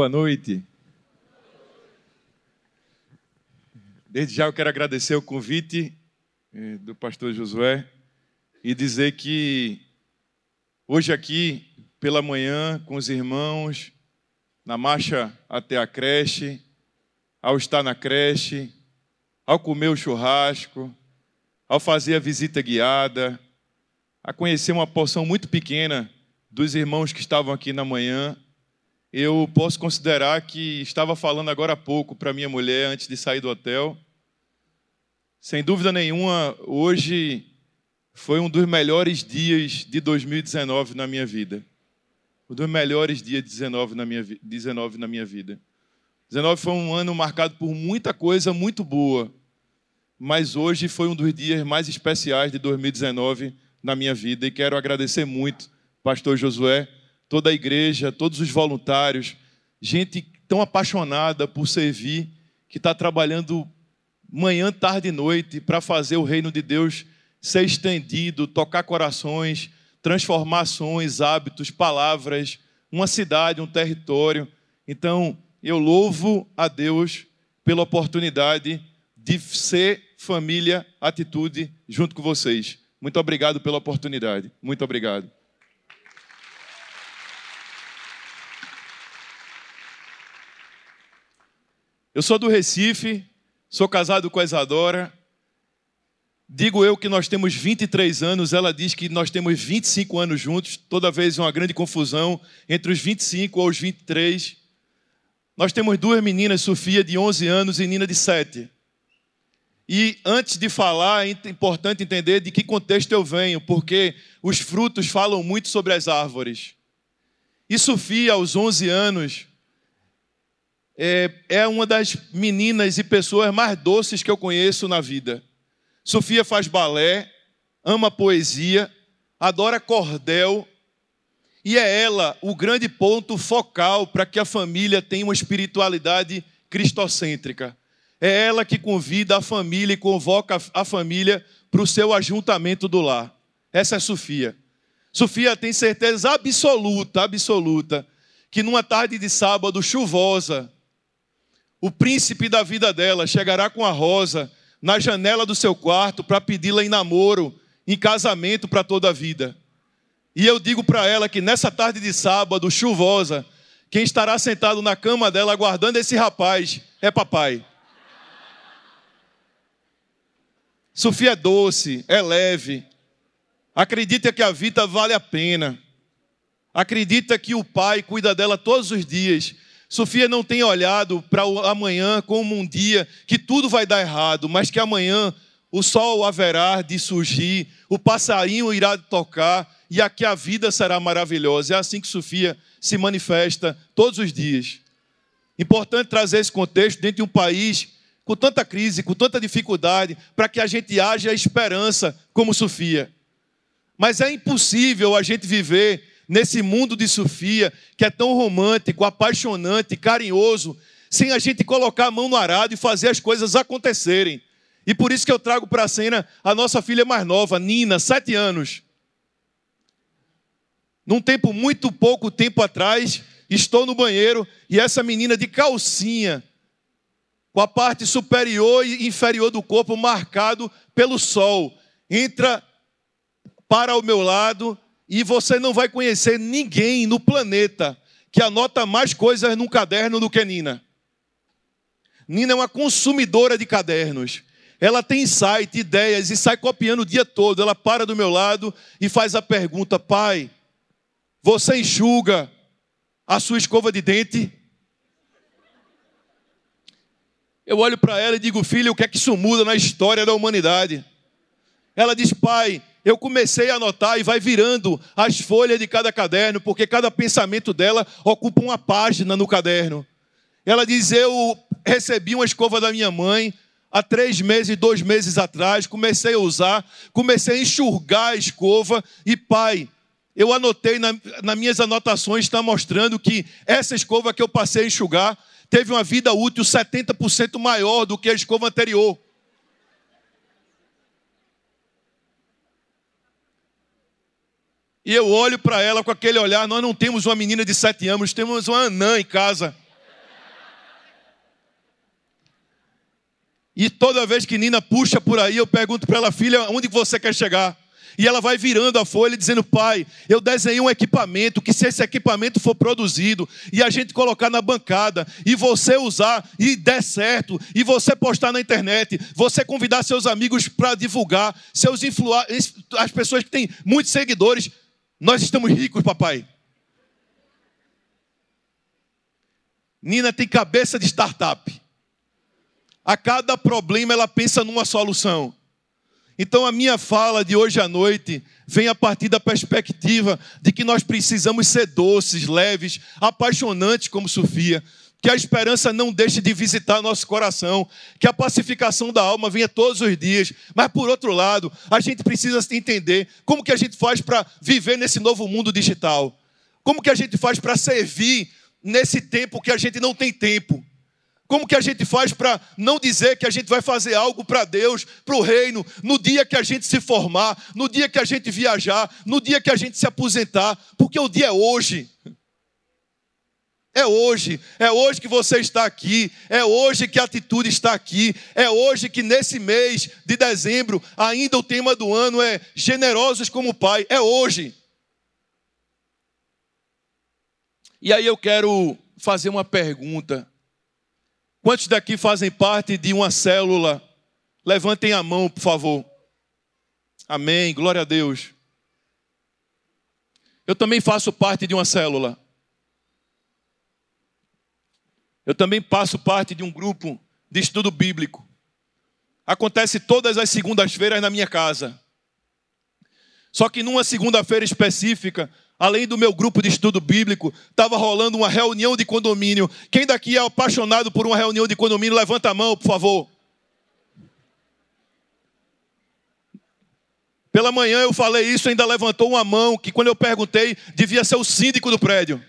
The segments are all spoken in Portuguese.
Boa noite. Desde já eu quero agradecer o convite eh, do pastor Josué e dizer que hoje aqui, pela manhã, com os irmãos, na marcha até a creche, ao estar na creche, ao comer o churrasco, ao fazer a visita guiada, a conhecer uma porção muito pequena dos irmãos que estavam aqui na manhã, eu posso considerar que estava falando agora há pouco para minha mulher antes de sair do hotel. Sem dúvida nenhuma, hoje foi um dos melhores dias de 2019 na minha vida. Um dos melhores dias de 19 na minha, 19 na minha vida. 19 foi um ano marcado por muita coisa muito boa, mas hoje foi um dos dias mais especiais de 2019 na minha vida e quero agradecer muito, Pastor Josué, toda a igreja, todos os voluntários, gente tão apaixonada por servir, que está trabalhando manhã, tarde e noite para fazer o reino de Deus ser estendido, tocar corações, transformações, hábitos, palavras, uma cidade, um território. Então, eu louvo a Deus pela oportunidade de ser família, atitude junto com vocês. Muito obrigado pela oportunidade. Muito obrigado. Eu sou do Recife, sou casado com a Isadora. Digo eu que nós temos 23 anos, ela diz que nós temos 25 anos juntos, toda vez uma grande confusão entre os 25 ou os 23. Nós temos duas meninas, Sofia de 11 anos e Nina de 7. E antes de falar, é importante entender de que contexto eu venho, porque os frutos falam muito sobre as árvores. E Sofia, aos 11 anos, é, é uma das meninas e pessoas mais doces que eu conheço na vida. Sofia faz balé, ama poesia, adora cordel, e é ela o grande ponto focal para que a família tenha uma espiritualidade cristocêntrica. É ela que convida a família e convoca a família para o seu ajuntamento do lar. Essa é Sofia. Sofia tem certeza absoluta, absoluta, que numa tarde de sábado chuvosa, o príncipe da vida dela chegará com a rosa na janela do seu quarto para pedi-la em namoro, em casamento para toda a vida. E eu digo para ela que nessa tarde de sábado, chuvosa, quem estará sentado na cama dela aguardando esse rapaz é papai. Sofia é doce, é leve. Acredita que a vida vale a pena. Acredita que o pai cuida dela todos os dias Sofia não tem olhado para o amanhã como um dia que tudo vai dar errado, mas que amanhã o sol haverá de surgir, o passarinho irá tocar e aqui a vida será maravilhosa. É assim que Sofia se manifesta todos os dias. Importante trazer esse contexto dentro de um país com tanta crise, com tanta dificuldade, para que a gente haja esperança como Sofia. Mas é impossível a gente viver nesse mundo de Sofia, que é tão romântico, apaixonante, carinhoso, sem a gente colocar a mão no arado e fazer as coisas acontecerem. E por isso que eu trago para a cena a nossa filha mais nova, Nina, sete anos. Num tempo muito pouco tempo atrás, estou no banheiro e essa menina de calcinha, com a parte superior e inferior do corpo marcado pelo sol, entra para o meu lado e você não vai conhecer ninguém no planeta que anota mais coisas num caderno do que Nina. Nina é uma consumidora de cadernos. Ela tem site, ideias e sai copiando o dia todo. Ela para do meu lado e faz a pergunta: Pai, você enxuga a sua escova de dente? Eu olho para ela e digo: Filha, o que é que isso muda na história da humanidade? Ela diz: Pai, eu comecei a anotar e vai virando as folhas de cada caderno, porque cada pensamento dela ocupa uma página no caderno. Ela diz: Eu recebi uma escova da minha mãe há três meses, dois meses atrás, comecei a usar, comecei a enxugar a escova e, pai, eu anotei na, nas minhas anotações, está mostrando que essa escova que eu passei a enxugar teve uma vida útil 70% maior do que a escova anterior. E eu olho para ela com aquele olhar. Nós não temos uma menina de sete anos, temos uma anã em casa. E toda vez que Nina puxa por aí, eu pergunto para ela, filha, onde você quer chegar? E ela vai virando a folha dizendo: Pai, eu desenhei um equipamento que, se esse equipamento for produzido e a gente colocar na bancada e você usar e der certo, e você postar na internet, você convidar seus amigos para divulgar, seus influ... as pessoas que têm muitos seguidores, nós estamos ricos, papai. Nina tem cabeça de startup. A cada problema ela pensa numa solução. Então a minha fala de hoje à noite vem a partir da perspectiva de que nós precisamos ser doces, leves, apaixonantes como Sofia, que a esperança não deixe de visitar nosso coração, que a pacificação da alma venha todos os dias. Mas por outro lado, a gente precisa entender como que a gente faz para viver nesse novo mundo digital. Como que a gente faz para servir nesse tempo que a gente não tem tempo? Como que a gente faz para não dizer que a gente vai fazer algo para Deus, para o reino, no dia que a gente se formar, no dia que a gente viajar, no dia que a gente se aposentar, porque o dia é hoje. É hoje, é hoje que você está aqui, é hoje que a atitude está aqui, é hoje que nesse mês de dezembro, ainda o tema do ano é generosos como Pai, é hoje. E aí eu quero fazer uma pergunta Quantos daqui fazem parte de uma célula? Levantem a mão, por favor. Amém. Glória a Deus. Eu também faço parte de uma célula. Eu também faço parte de um grupo de estudo bíblico. Acontece todas as segundas-feiras na minha casa. Só que numa segunda-feira específica, além do meu grupo de estudo bíblico, estava rolando uma reunião de condomínio. Quem daqui é apaixonado por uma reunião de condomínio, levanta a mão, por favor. Pela manhã eu falei isso, ainda levantou uma mão, que quando eu perguntei, devia ser o síndico do prédio.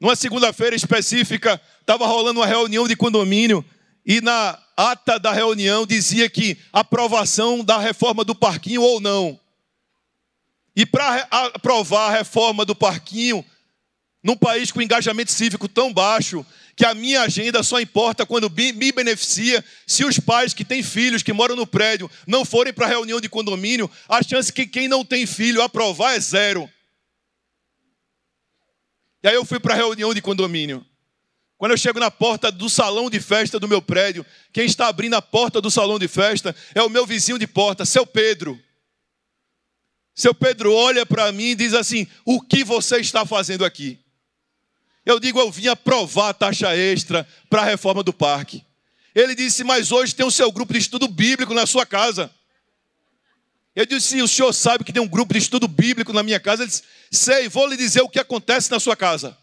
Numa segunda-feira específica, estava rolando uma reunião de condomínio, e na ata da reunião dizia que aprovação da reforma do parquinho ou não. E para aprovar a reforma do parquinho, num país com engajamento cívico tão baixo, que a minha agenda só importa quando me beneficia, se os pais que têm filhos que moram no prédio não forem para a reunião de condomínio, a chance que quem não tem filho aprovar é zero. E aí eu fui para a reunião de condomínio. Quando eu chego na porta do salão de festa do meu prédio, quem está abrindo a porta do salão de festa é o meu vizinho de porta, seu Pedro. Seu Pedro olha para mim e diz assim: O que você está fazendo aqui? Eu digo: Eu vim aprovar a taxa extra para a reforma do parque. Ele disse: Mas hoje tem o seu grupo de estudo bíblico na sua casa. Eu disse: O senhor sabe que tem um grupo de estudo bíblico na minha casa? Ele disse: Sei, vou lhe dizer o que acontece na sua casa.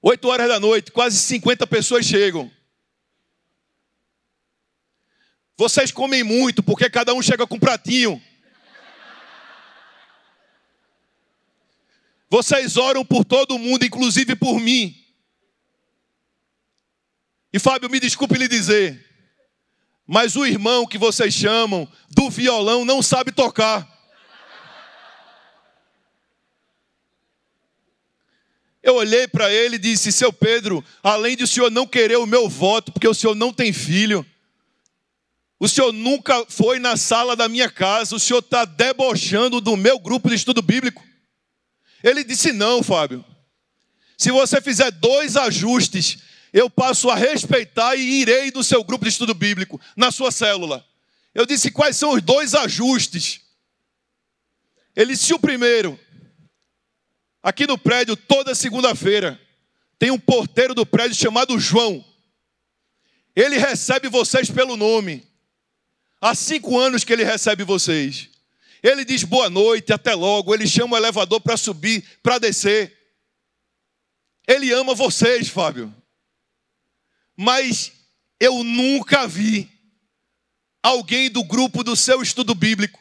Oito horas da noite, quase 50 pessoas chegam. Vocês comem muito porque cada um chega com um pratinho. Vocês oram por todo mundo, inclusive por mim. E Fábio, me desculpe lhe dizer, mas o irmão que vocês chamam do violão não sabe tocar. Eu olhei para ele e disse: Seu Pedro, além de o senhor não querer o meu voto, porque o senhor não tem filho, o senhor nunca foi na sala da minha casa, o senhor está debochando do meu grupo de estudo bíblico. Ele disse: Não, Fábio. Se você fizer dois ajustes, eu passo a respeitar e irei do seu grupo de estudo bíblico, na sua célula. Eu disse: Quais são os dois ajustes? Ele disse: O primeiro, aqui no prédio, toda segunda-feira, tem um porteiro do prédio chamado João. Ele recebe vocês pelo nome. Há cinco anos que ele recebe vocês. Ele diz boa noite, até logo. Ele chama o elevador para subir, para descer. Ele ama vocês, Fábio. Mas eu nunca vi alguém do grupo do seu estudo bíblico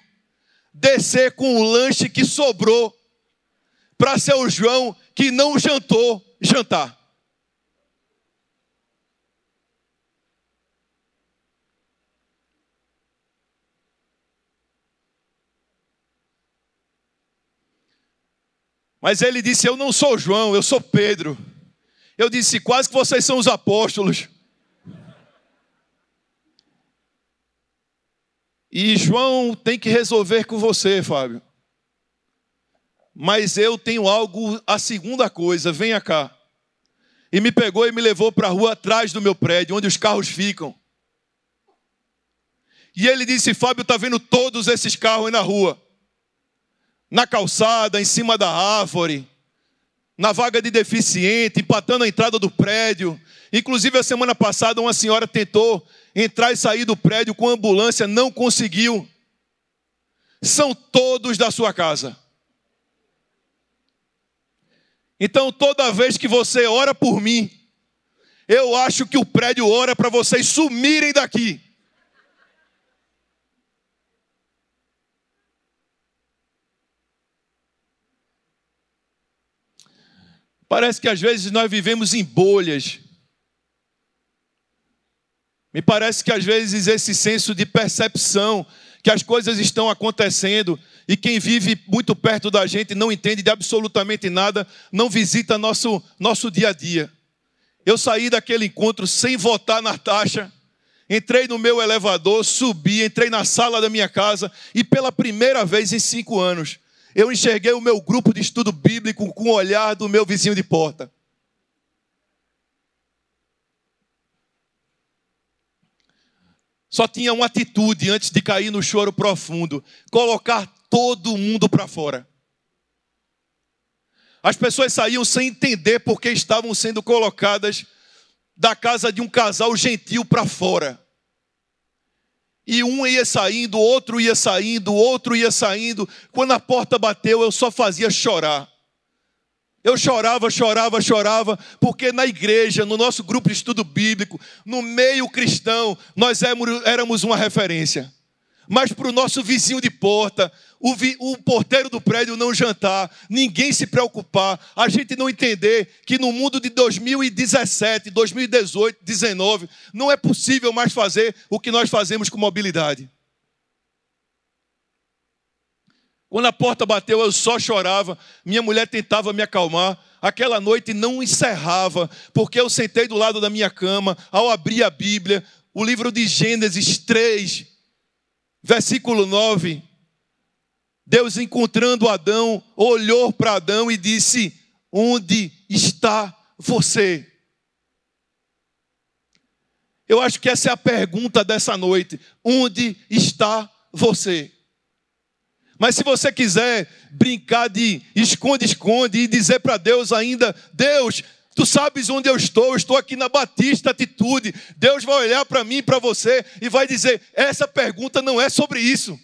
descer com o lanche que sobrou para seu João que não jantou jantar. Mas ele disse: Eu não sou João, eu sou Pedro. Eu disse: quase que vocês são os apóstolos. E João tem que resolver com você, Fábio. Mas eu tenho algo, a segunda coisa, venha cá. E me pegou e me levou para a rua atrás do meu prédio, onde os carros ficam. E ele disse: Fábio, está vendo todos esses carros aí na rua? Na calçada, em cima da árvore, na vaga de deficiente, empatando a entrada do prédio. Inclusive, a semana passada, uma senhora tentou entrar e sair do prédio com ambulância, não conseguiu. São todos da sua casa. Então, toda vez que você ora por mim, eu acho que o prédio ora para vocês sumirem daqui. Parece que às vezes nós vivemos em bolhas. Me parece que às vezes esse senso de percepção que as coisas estão acontecendo e quem vive muito perto da gente não entende de absolutamente nada, não visita nosso, nosso dia a dia. Eu saí daquele encontro sem votar na taxa, entrei no meu elevador, subi, entrei na sala da minha casa e pela primeira vez em cinco anos eu enxerguei o meu grupo de estudo bíblico com o olhar do meu vizinho de porta. Só tinha uma atitude antes de cair no choro profundo: colocar todo mundo para fora. As pessoas saíam sem entender porque estavam sendo colocadas da casa de um casal gentil para fora. E um ia saindo, outro ia saindo, outro ia saindo. Quando a porta bateu, eu só fazia chorar. Eu chorava, chorava, chorava, porque na igreja, no nosso grupo de estudo bíblico, no meio cristão, nós éramos uma referência. Mas para o nosso vizinho de porta, o, vi, o, porteiro do prédio não jantar, ninguém se preocupar, a gente não entender que no mundo de 2017, 2018, 2019, não é possível mais fazer o que nós fazemos com mobilidade. Quando a porta bateu, eu só chorava, minha mulher tentava me acalmar. Aquela noite não encerrava, porque eu sentei do lado da minha cama, ao abrir a Bíblia, o livro de Gênesis 3, versículo 9, Deus encontrando Adão, olhou para Adão e disse: Onde está você? Eu acho que essa é a pergunta dessa noite. Onde está você? Mas se você quiser brincar de esconde-esconde e dizer para Deus ainda: Deus, tu sabes onde eu estou, eu estou aqui na Batista Atitude. Deus vai olhar para mim, para você e vai dizer: essa pergunta não é sobre isso.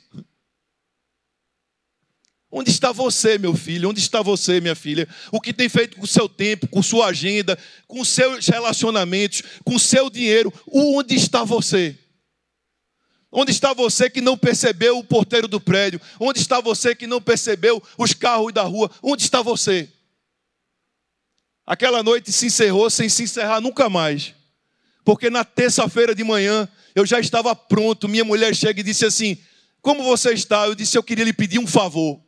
Onde está você, meu filho? Onde está você, minha filha? O que tem feito com o seu tempo, com sua agenda, com seus relacionamentos, com seu dinheiro? Onde está você? Onde está você que não percebeu o porteiro do prédio? Onde está você que não percebeu os carros da rua? Onde está você? Aquela noite se encerrou sem se encerrar nunca mais. Porque na terça-feira de manhã eu já estava pronto. Minha mulher chega e disse assim: Como você está? Eu disse: Eu queria lhe pedir um favor.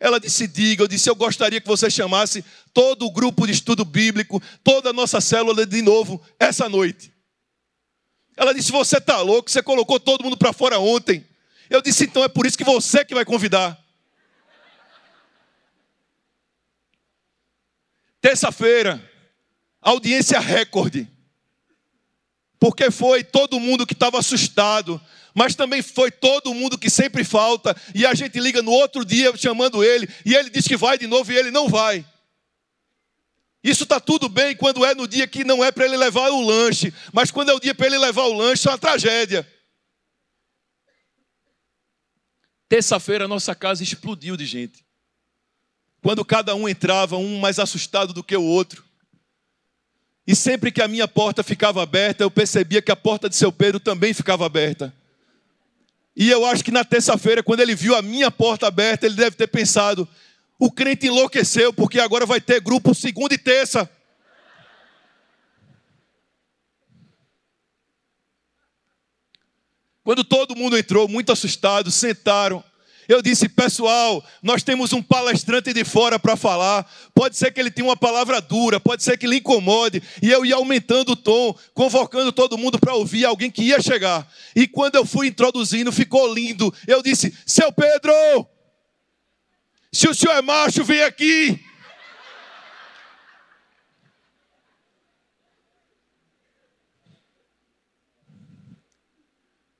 Ela disse: Diga, eu disse: Eu gostaria que você chamasse todo o grupo de estudo bíblico, toda a nossa célula de novo, essa noite. Ela disse: Você está louco, você colocou todo mundo para fora ontem. Eu disse: Então é por isso que você que vai convidar. Terça-feira, audiência recorde. Porque foi todo mundo que estava assustado, mas também foi todo mundo que sempre falta, e a gente liga no outro dia chamando ele, e ele diz que vai de novo e ele não vai. Isso está tudo bem quando é no dia que não é para ele levar o lanche, mas quando é o dia para ele levar o lanche, é uma tragédia. Terça-feira nossa casa explodiu de gente. Quando cada um entrava, um mais assustado do que o outro. E sempre que a minha porta ficava aberta, eu percebia que a porta de seu Pedro também ficava aberta. E eu acho que na terça-feira, quando ele viu a minha porta aberta, ele deve ter pensado: o crente enlouqueceu, porque agora vai ter grupo segunda e terça. Quando todo mundo entrou, muito assustado, sentaram. Eu disse, pessoal, nós temos um palestrante de fora para falar. Pode ser que ele tenha uma palavra dura, pode ser que lhe incomode. E eu ia aumentando o tom, convocando todo mundo para ouvir alguém que ia chegar. E quando eu fui introduzindo, ficou lindo. Eu disse, seu Pedro, se o senhor é macho, vem aqui.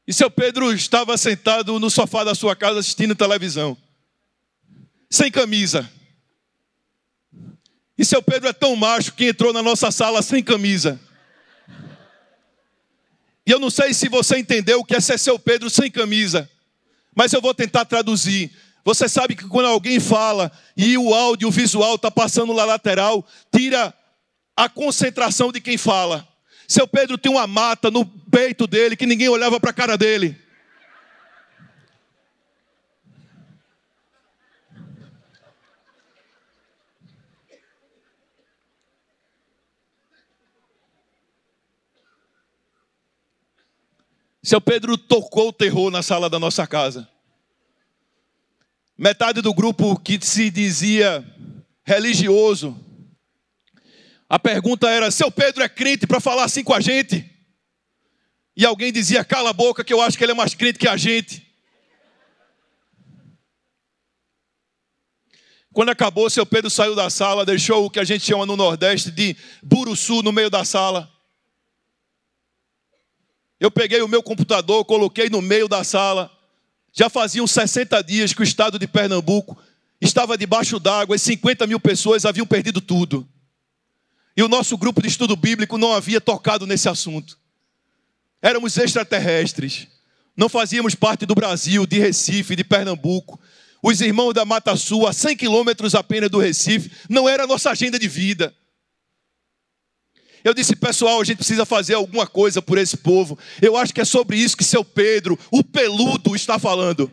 E seu Pedro estava sentado no sofá da sua casa assistindo televisão, sem camisa. E seu Pedro é tão macho que entrou na nossa sala sem camisa. E eu não sei se você entendeu o que é ser seu Pedro sem camisa, mas eu vou tentar traduzir. Você sabe que quando alguém fala e o áudio, o visual está passando na lateral, tira a concentração de quem fala. Seu Pedro tinha uma mata no peito dele que ninguém olhava para a cara dele. Seu Pedro tocou o terror na sala da nossa casa. Metade do grupo que se dizia religioso a pergunta era: seu Pedro é crente para falar assim com a gente? E alguém dizia: cala a boca, que eu acho que ele é mais crente que a gente. Quando acabou, seu Pedro saiu da sala, deixou o que a gente chama no Nordeste de buruçu no meio da sala. Eu peguei o meu computador, coloquei no meio da sala. Já faziam 60 dias que o estado de Pernambuco estava debaixo d'água e 50 mil pessoas haviam perdido tudo. E o nosso grupo de estudo bíblico não havia tocado nesse assunto. Éramos extraterrestres. Não fazíamos parte do Brasil, de Recife, de Pernambuco. Os irmãos da Mata Sul, a 100 quilômetros apenas do Recife, não era a nossa agenda de vida. Eu disse, pessoal, a gente precisa fazer alguma coisa por esse povo. Eu acho que é sobre isso que seu Pedro, o peludo, está falando.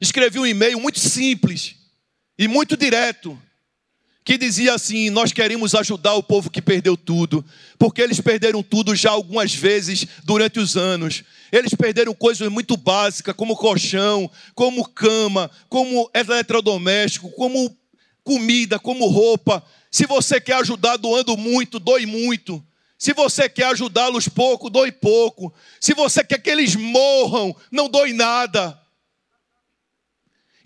Escrevi um e-mail muito simples e muito direto, que dizia assim: Nós queremos ajudar o povo que perdeu tudo, porque eles perderam tudo já algumas vezes durante os anos. Eles perderam coisas muito básicas, como colchão, como cama, como eletrodoméstico, como comida, como roupa. Se você quer ajudar doando muito, doe muito. Se você quer ajudá-los pouco, doe pouco. Se você quer que eles morram, não doe nada.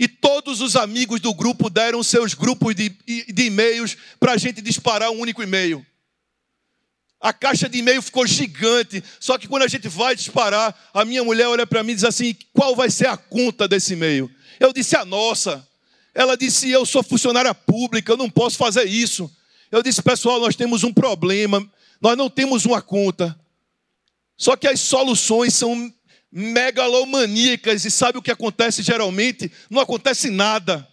E todos os amigos do grupo deram seus grupos de, de e-mails para a gente disparar um único e-mail. A caixa de e-mail ficou gigante. Só que quando a gente vai disparar, a minha mulher olha para mim e diz assim: qual vai ser a conta desse e-mail? Eu disse: a nossa. Ela disse: eu sou funcionária pública, eu não posso fazer isso. Eu disse: pessoal, nós temos um problema, nós não temos uma conta. Só que as soluções são megalomaníacas e sabe o que acontece geralmente? Não acontece nada.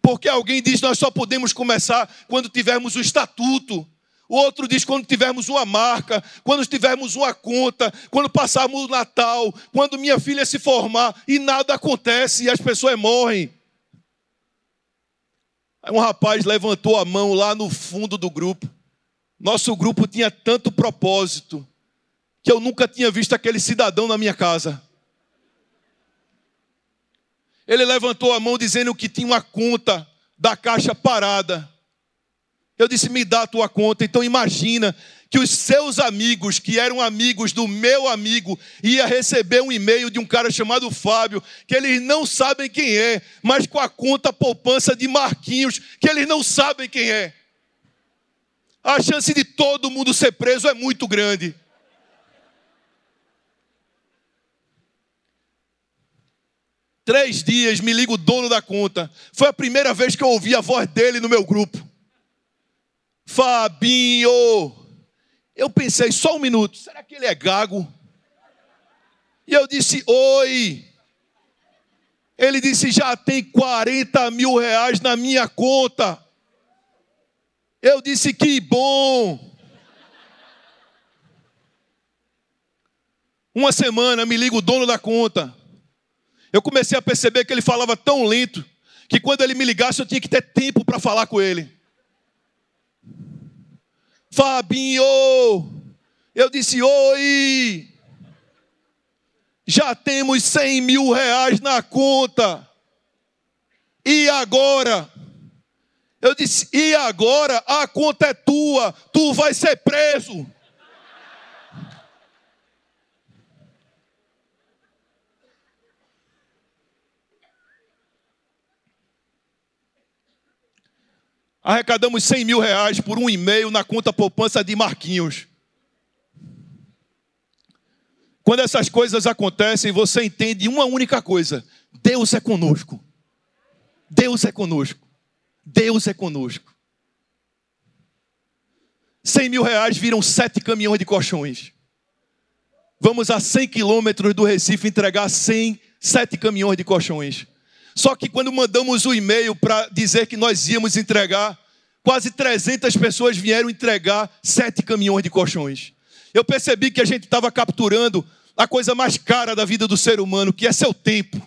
Porque alguém diz nós só podemos começar quando tivermos o estatuto. O outro diz quando tivermos uma marca, quando tivermos uma conta, quando passarmos o Natal, quando minha filha se formar e nada acontece e as pessoas morrem. Aí um rapaz levantou a mão lá no fundo do grupo. Nosso grupo tinha tanto propósito que eu nunca tinha visto aquele cidadão na minha casa. Ele levantou a mão dizendo que tinha uma conta da caixa parada. Eu disse: Me dá a tua conta. Então imagina que os seus amigos, que eram amigos do meu amigo, ia receber um e-mail de um cara chamado Fábio, que eles não sabem quem é, mas com a conta poupança de Marquinhos, que eles não sabem quem é. A chance de todo mundo ser preso é muito grande. Três dias me liga o dono da conta. Foi a primeira vez que eu ouvi a voz dele no meu grupo. Fabinho. Eu pensei só um minuto. Será que ele é gago? E eu disse: Oi. Ele disse: Já tem 40 mil reais na minha conta. Eu disse: Que bom. Uma semana me liga o dono da conta eu comecei a perceber que ele falava tão lento que quando ele me ligasse eu tinha que ter tempo para falar com ele. Fabinho, eu disse oi. já temos 100 mil reais na conta. E agora? Eu disse: e agora? A conta é tua, tu vai ser preso. Arrecadamos 100 mil reais por um e-mail na conta poupança de Marquinhos. Quando essas coisas acontecem, você entende uma única coisa: Deus é conosco. Deus é conosco. Deus é conosco. 100 mil reais viram sete caminhões de colchões. Vamos a 100 quilômetros do Recife entregar 100, sete caminhões de colchões. Só que quando mandamos o e-mail para dizer que nós íamos entregar, quase 300 pessoas vieram entregar sete caminhões de colchões. Eu percebi que a gente estava capturando a coisa mais cara da vida do ser humano, que é seu tempo.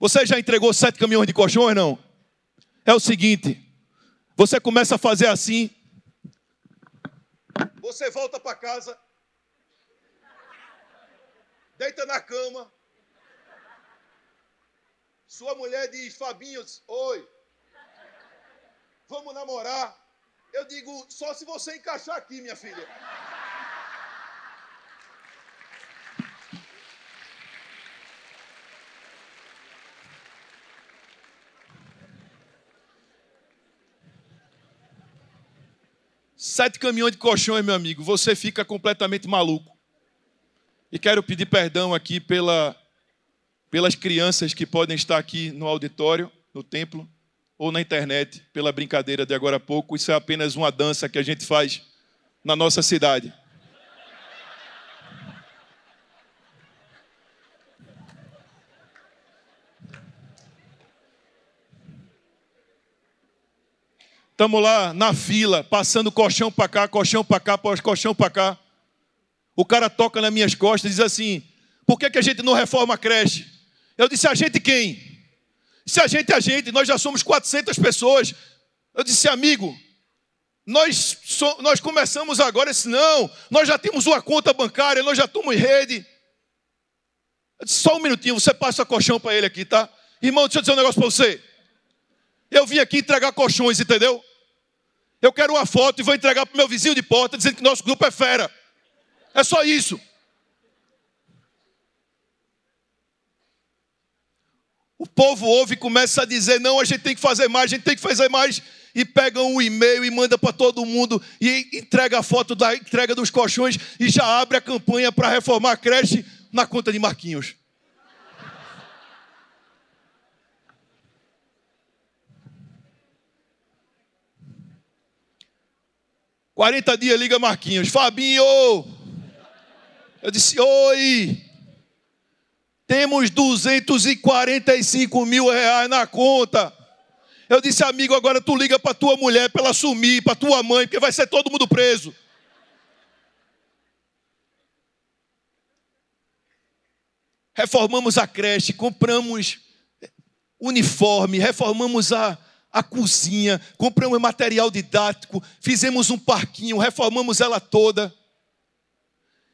Você já entregou sete caminhões de colchões, não? É o seguinte: você começa a fazer assim, você volta para casa, deita na cama, sua mulher diz, Fabinho, oi, vamos namorar. Eu digo, só se você encaixar aqui, minha filha. Sete caminhões de colchões, meu amigo, você fica completamente maluco. E quero pedir perdão aqui pela pelas crianças que podem estar aqui no auditório, no templo, ou na internet, pela brincadeira de agora a pouco. Isso é apenas uma dança que a gente faz na nossa cidade. Estamos lá na fila, passando colchão para cá, colchão para cá, colchão para cá. O cara toca nas minhas costas e diz assim: por que, que a gente não reforma a creche? Eu disse: a gente quem? Se a gente é a gente, nós já somos 400 pessoas. Eu disse: amigo, nós, so, nós começamos agora. Disse: não, nós já temos uma conta bancária, nós já estamos em rede. Eu disse: só um minutinho, você passa colchão para ele aqui, tá? Irmão, deixa eu dizer um negócio para você. Eu vim aqui entregar colchões, entendeu? Eu quero uma foto e vou entregar para o meu vizinho de porta dizendo que nosso grupo é fera. É só isso. O povo ouve e começa a dizer: não, a gente tem que fazer mais, a gente tem que fazer mais. E pegam um e-mail e manda para todo mundo e entrega a foto da entrega dos colchões e já abre a campanha para reformar a creche na conta de Marquinhos. Quarenta dias liga Marquinhos, Fabinho. Eu disse, oi. Temos 245 mil reais na conta. Eu disse, amigo, agora tu liga para tua mulher para ela sumir, para tua mãe, porque vai ser todo mundo preso. Reformamos a creche, compramos uniforme, reformamos a, a cozinha, compramos material didático, fizemos um parquinho, reformamos ela toda.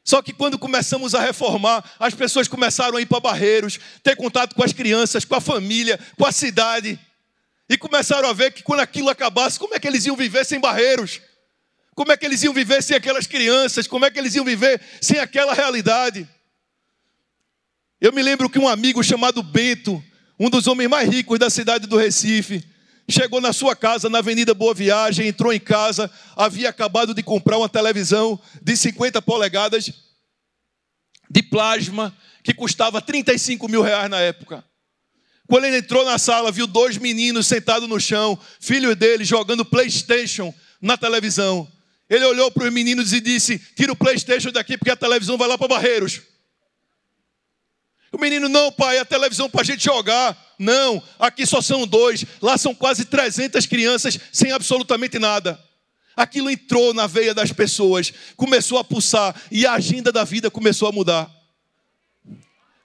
Só que quando começamos a reformar, as pessoas começaram a ir para Barreiros, ter contato com as crianças, com a família, com a cidade. E começaram a ver que quando aquilo acabasse, como é que eles iam viver sem Barreiros? Como é que eles iam viver sem aquelas crianças? Como é que eles iam viver sem aquela realidade? Eu me lembro que um amigo chamado Bento, um dos homens mais ricos da cidade do Recife, chegou na sua casa, na Avenida Boa Viagem, entrou em casa, havia acabado de comprar uma televisão de 50 polegadas de plasma, que custava 35 mil reais na época. Quando ele entrou na sala, viu dois meninos sentados no chão, filhos dele, jogando PlayStation na televisão. Ele olhou para os meninos e disse: Tira o PlayStation daqui, porque a televisão vai lá para Barreiros. O menino, não, pai, a televisão para a gente jogar. Não, aqui só são dois. Lá são quase 300 crianças sem absolutamente nada. Aquilo entrou na veia das pessoas, começou a pulsar e a agenda da vida começou a mudar.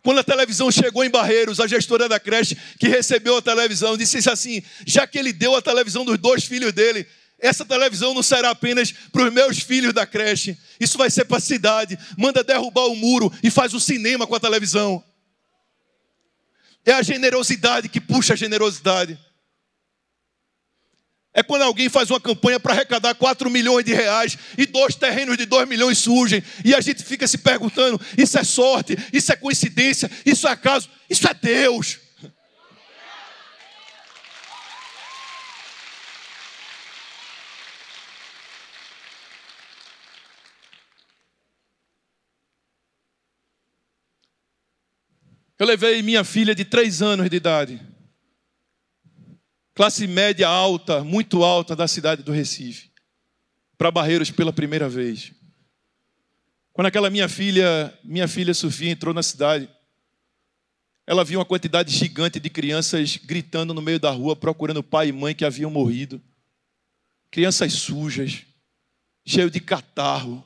Quando a televisão chegou em Barreiros, a gestora da creche que recebeu a televisão disse assim: já que ele deu a televisão dos dois filhos dele, essa televisão não será apenas para os meus filhos da creche. Isso vai ser para a cidade. Manda derrubar o muro e faz um cinema com a televisão. É a generosidade que puxa a generosidade. É quando alguém faz uma campanha para arrecadar 4 milhões de reais e dois terrenos de 2 milhões surgem. E a gente fica se perguntando: isso é sorte, isso é coincidência, isso é acaso, isso é Deus. Eu levei minha filha de três anos de idade, classe média alta, muito alta da cidade do Recife, para Barreiros pela primeira vez. Quando aquela minha filha, minha filha Sofia entrou na cidade, ela viu uma quantidade gigante de crianças gritando no meio da rua, procurando pai e mãe que haviam morrido. Crianças sujas, cheias de catarro,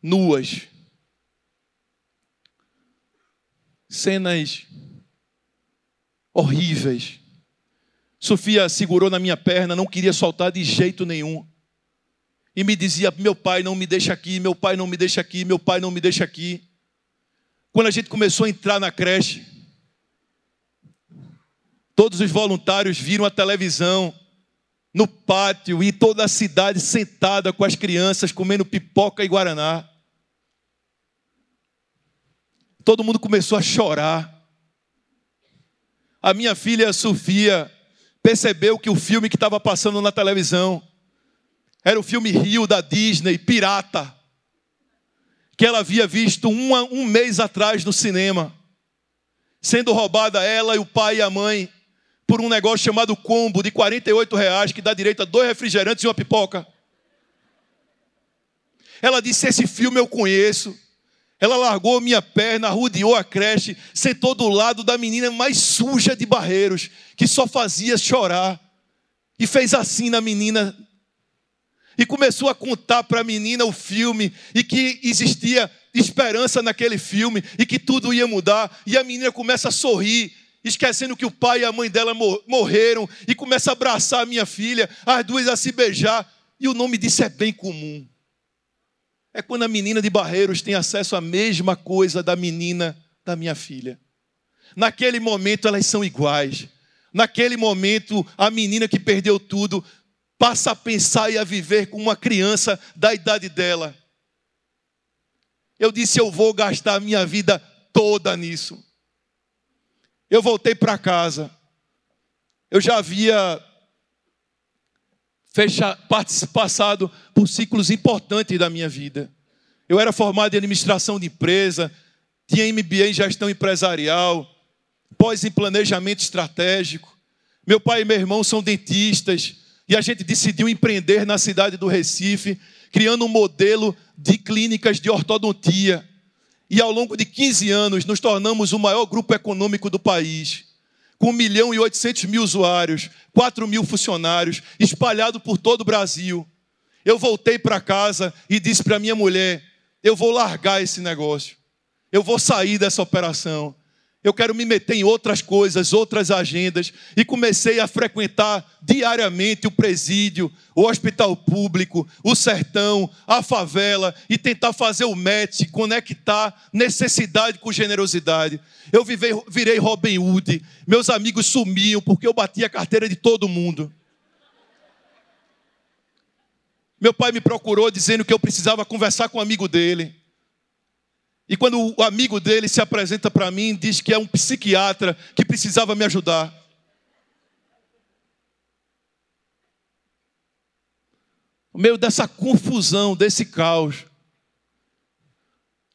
nuas, cenas horríveis. Sofia segurou na minha perna, não queria soltar de jeito nenhum. E me dizia: Meu pai não me deixa aqui, meu pai não me deixa aqui, meu pai não me deixa aqui. Quando a gente começou a entrar na creche, todos os voluntários viram a televisão no pátio e toda a cidade sentada com as crianças comendo pipoca e guaraná todo mundo começou a chorar. A minha filha Sofia percebeu que o filme que estava passando na televisão era o filme Rio da Disney, Pirata, que ela havia visto um, um mês atrás no cinema, sendo roubada ela e o pai e a mãe por um negócio chamado combo de 48 reais, que dá direito a dois refrigerantes e uma pipoca. Ela disse: Esse filme eu conheço. Ela largou minha perna, rodeou a creche, sentou do lado da menina mais suja de Barreiros, que só fazia chorar. E fez assim na menina. E começou a contar para a menina o filme e que existia esperança naquele filme e que tudo ia mudar. E a menina começa a sorrir, esquecendo que o pai e a mãe dela morreram, e começa a abraçar a minha filha, as duas a se beijar. E o nome disso é bem comum. É quando a menina de Barreiros tem acesso à mesma coisa da menina da minha filha. Naquele momento elas são iguais. Naquele momento, a menina que perdeu tudo passa a pensar e a viver com uma criança da idade dela. Eu disse: Eu vou gastar a minha vida toda nisso. Eu voltei para casa. Eu já havia fecha, passado por ciclos importantes da minha vida. Eu era formado em administração de empresa, tinha MBA em gestão empresarial, pós em planejamento estratégico. Meu pai e meu irmão são dentistas e a gente decidiu empreender na cidade do Recife, criando um modelo de clínicas de ortodontia. E ao longo de 15 anos nos tornamos o maior grupo econômico do país com 1 milhão e 800 mil usuários, 4 mil funcionários, espalhado por todo o Brasil. Eu voltei para casa e disse para minha mulher: eu vou largar esse negócio, eu vou sair dessa operação, eu quero me meter em outras coisas, outras agendas, e comecei a frequentar diariamente o presídio, o hospital público, o sertão, a favela, e tentar fazer o match, conectar necessidade com generosidade. Eu vivei, virei Robin Hood, meus amigos sumiam porque eu batia a carteira de todo mundo. Meu pai me procurou dizendo que eu precisava conversar com um amigo dele. E quando o amigo dele se apresenta para mim, diz que é um psiquiatra que precisava me ajudar. No meio dessa confusão, desse caos,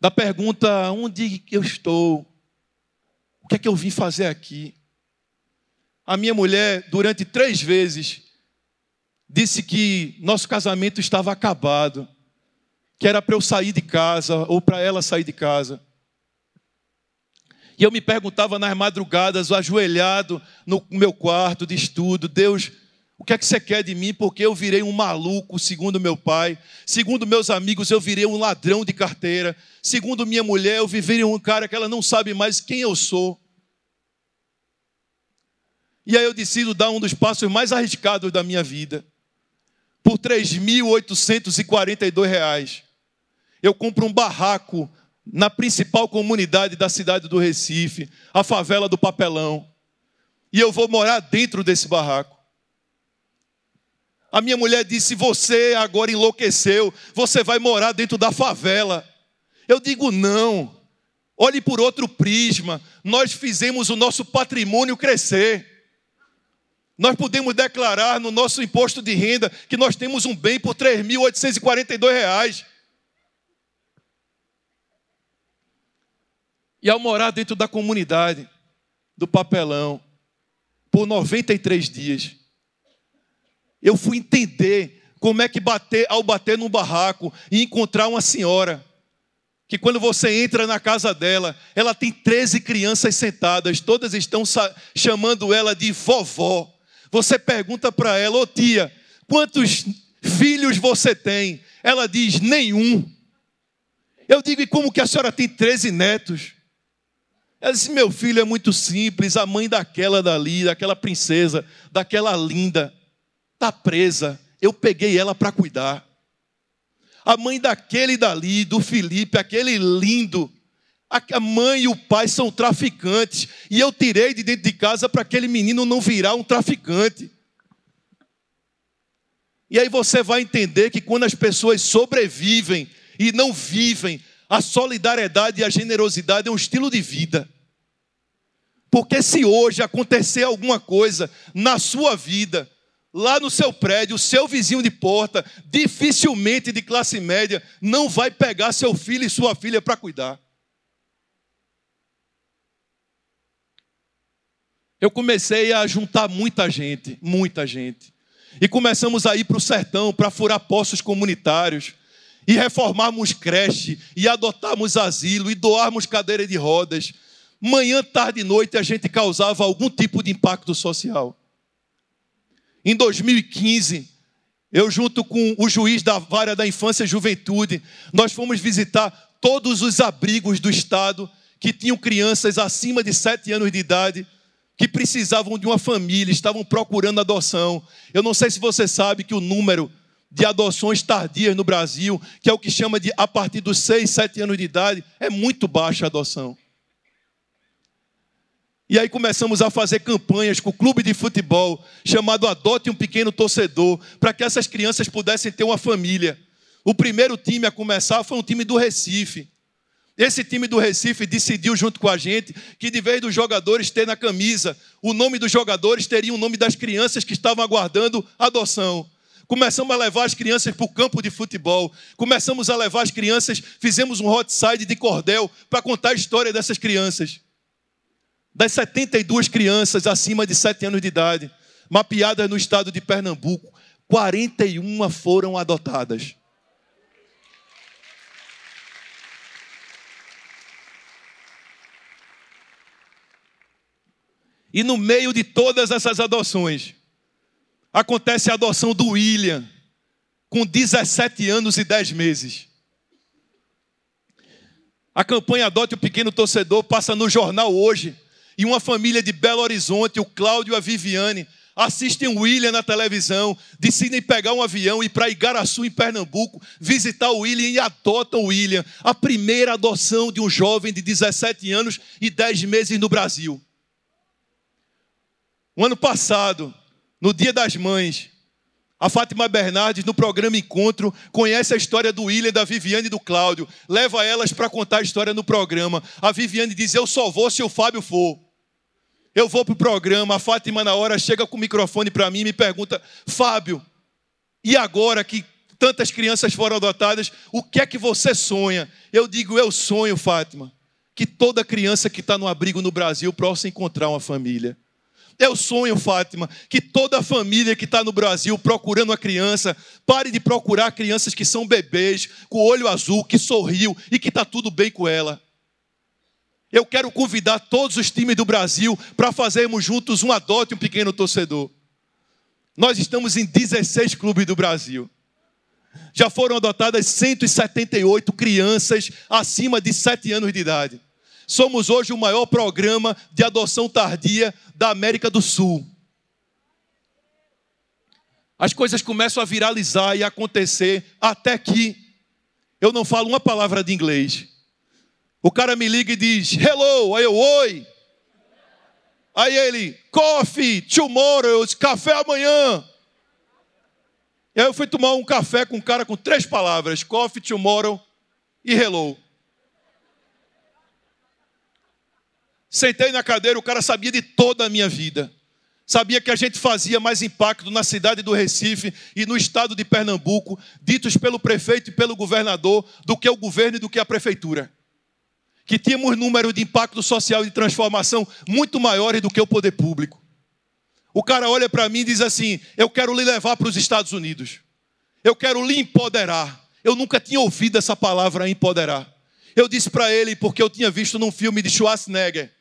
da pergunta: onde eu estou? O que é que eu vim fazer aqui? A minha mulher, durante três vezes, disse que nosso casamento estava acabado que era para eu sair de casa ou para ela sair de casa. E eu me perguntava nas madrugadas, ajoelhado no meu quarto de estudo, Deus, o que é que você quer de mim? Porque eu virei um maluco, segundo meu pai. Segundo meus amigos, eu virei um ladrão de carteira. Segundo minha mulher, eu virei um cara que ela não sabe mais quem eu sou. E aí eu decido dar um dos passos mais arriscados da minha vida. por 3.842 reais. Eu compro um barraco na principal comunidade da cidade do Recife, a favela do Papelão. E eu vou morar dentro desse barraco. A minha mulher disse: Você agora enlouqueceu, você vai morar dentro da favela. Eu digo: Não, olhe por outro prisma. Nós fizemos o nosso patrimônio crescer. Nós podemos declarar no nosso imposto de renda que nós temos um bem por R$ 3.842. E ao morar dentro da comunidade, do papelão, por 93 dias, eu fui entender como é que bater, ao bater num barraco e encontrar uma senhora, que quando você entra na casa dela, ela tem 13 crianças sentadas, todas estão chamando ela de vovó. Você pergunta para ela, ô oh, tia, quantos filhos você tem? Ela diz, nenhum. Eu digo, e como que a senhora tem 13 netos? Ela disse, meu filho é muito simples, a mãe daquela dali, daquela princesa, daquela linda, está presa. Eu peguei ela para cuidar. A mãe daquele dali, do Felipe, aquele lindo, a mãe e o pai são traficantes. E eu tirei de dentro de casa para aquele menino não virar um traficante. E aí você vai entender que quando as pessoas sobrevivem e não vivem, a solidariedade e a generosidade é um estilo de vida. Porque se hoje acontecer alguma coisa na sua vida, lá no seu prédio, o seu vizinho de porta, dificilmente de classe média, não vai pegar seu filho e sua filha para cuidar. eu comecei a juntar muita gente, muita gente. E começamos a ir para o sertão para furar poços comunitários, e reformarmos creche, e adotarmos asilo, e doarmos cadeira de rodas. Manhã, tarde e noite a gente causava algum tipo de impacto social. Em 2015, eu, junto com o juiz da vara da infância e juventude, nós fomos visitar todos os abrigos do estado que tinham crianças acima de 7 anos de idade que precisavam de uma família, estavam procurando adoção. Eu não sei se você sabe que o número de adoções tardias no Brasil, que é o que chama de a partir dos 6, 7 anos de idade, é muito baixa a adoção. E aí começamos a fazer campanhas com o clube de futebol, chamado Adote um Pequeno Torcedor, para que essas crianças pudessem ter uma família. O primeiro time a começar foi um time do Recife. Esse time do Recife decidiu junto com a gente que, de vez dos jogadores ter na camisa o nome dos jogadores, teria o nome das crianças que estavam aguardando adoção. Começamos a levar as crianças para o campo de futebol. Começamos a levar as crianças, fizemos um hot side de cordel para contar a história dessas crianças. Das 72 crianças acima de 7 anos de idade, mapeadas no estado de Pernambuco, 41 foram adotadas. E no meio de todas essas adoções, acontece a adoção do William, com 17 anos e 10 meses. A campanha Adote o Pequeno Torcedor passa no jornal hoje. E uma família de Belo Horizonte, o Cláudio e a Viviane, assistem o William na televisão, decidem pegar um avião e ir para Igaraçu, em Pernambuco, visitar o William e adotam o William. A primeira adoção de um jovem de 17 anos e 10 meses no Brasil. O ano passado, no Dia das Mães, a Fátima Bernardes, no programa Encontro, conhece a história do William, da Viviane e do Cláudio. Leva elas para contar a história no programa. A Viviane diz: Eu só vou se o Fábio for. Eu vou para o programa. A Fátima, na hora, chega com o microfone para mim e me pergunta: Fábio, e agora que tantas crianças foram adotadas, o que é que você sonha? Eu digo: Eu sonho, Fátima, que toda criança que está no abrigo no Brasil possa encontrar uma família. Eu sonho, Fátima, que toda a família que está no Brasil procurando uma criança, pare de procurar crianças que são bebês, com olho azul, que sorriu e que está tudo bem com ela. Eu quero convidar todos os times do Brasil para fazermos juntos um adote um pequeno torcedor. Nós estamos em 16 clubes do Brasil. Já foram adotadas 178 crianças acima de 7 anos de idade. Somos hoje o maior programa de adoção tardia da América do Sul. as coisas começam a viralizar e acontecer até que eu não falo uma palavra de inglês. O cara me liga e diz, hello, aí eu, oi. Aí ele, coffee, tomorrow, café amanhã. E aí eu fui tomar um café com um cara com três palavras, coffee, tomorrow e hello. Sentei na cadeira, o cara sabia de toda a minha vida. Sabia que a gente fazia mais impacto na cidade do Recife e no estado de Pernambuco, ditos pelo prefeito e pelo governador, do que o governo e do que a prefeitura. Que tínhamos número de impacto social e de transformação muito maiores do que o poder público. O cara olha para mim e diz assim: Eu quero lhe levar para os Estados Unidos. Eu quero lhe empoderar. Eu nunca tinha ouvido essa palavra empoderar. Eu disse para ele, porque eu tinha visto num filme de Schwarzenegger: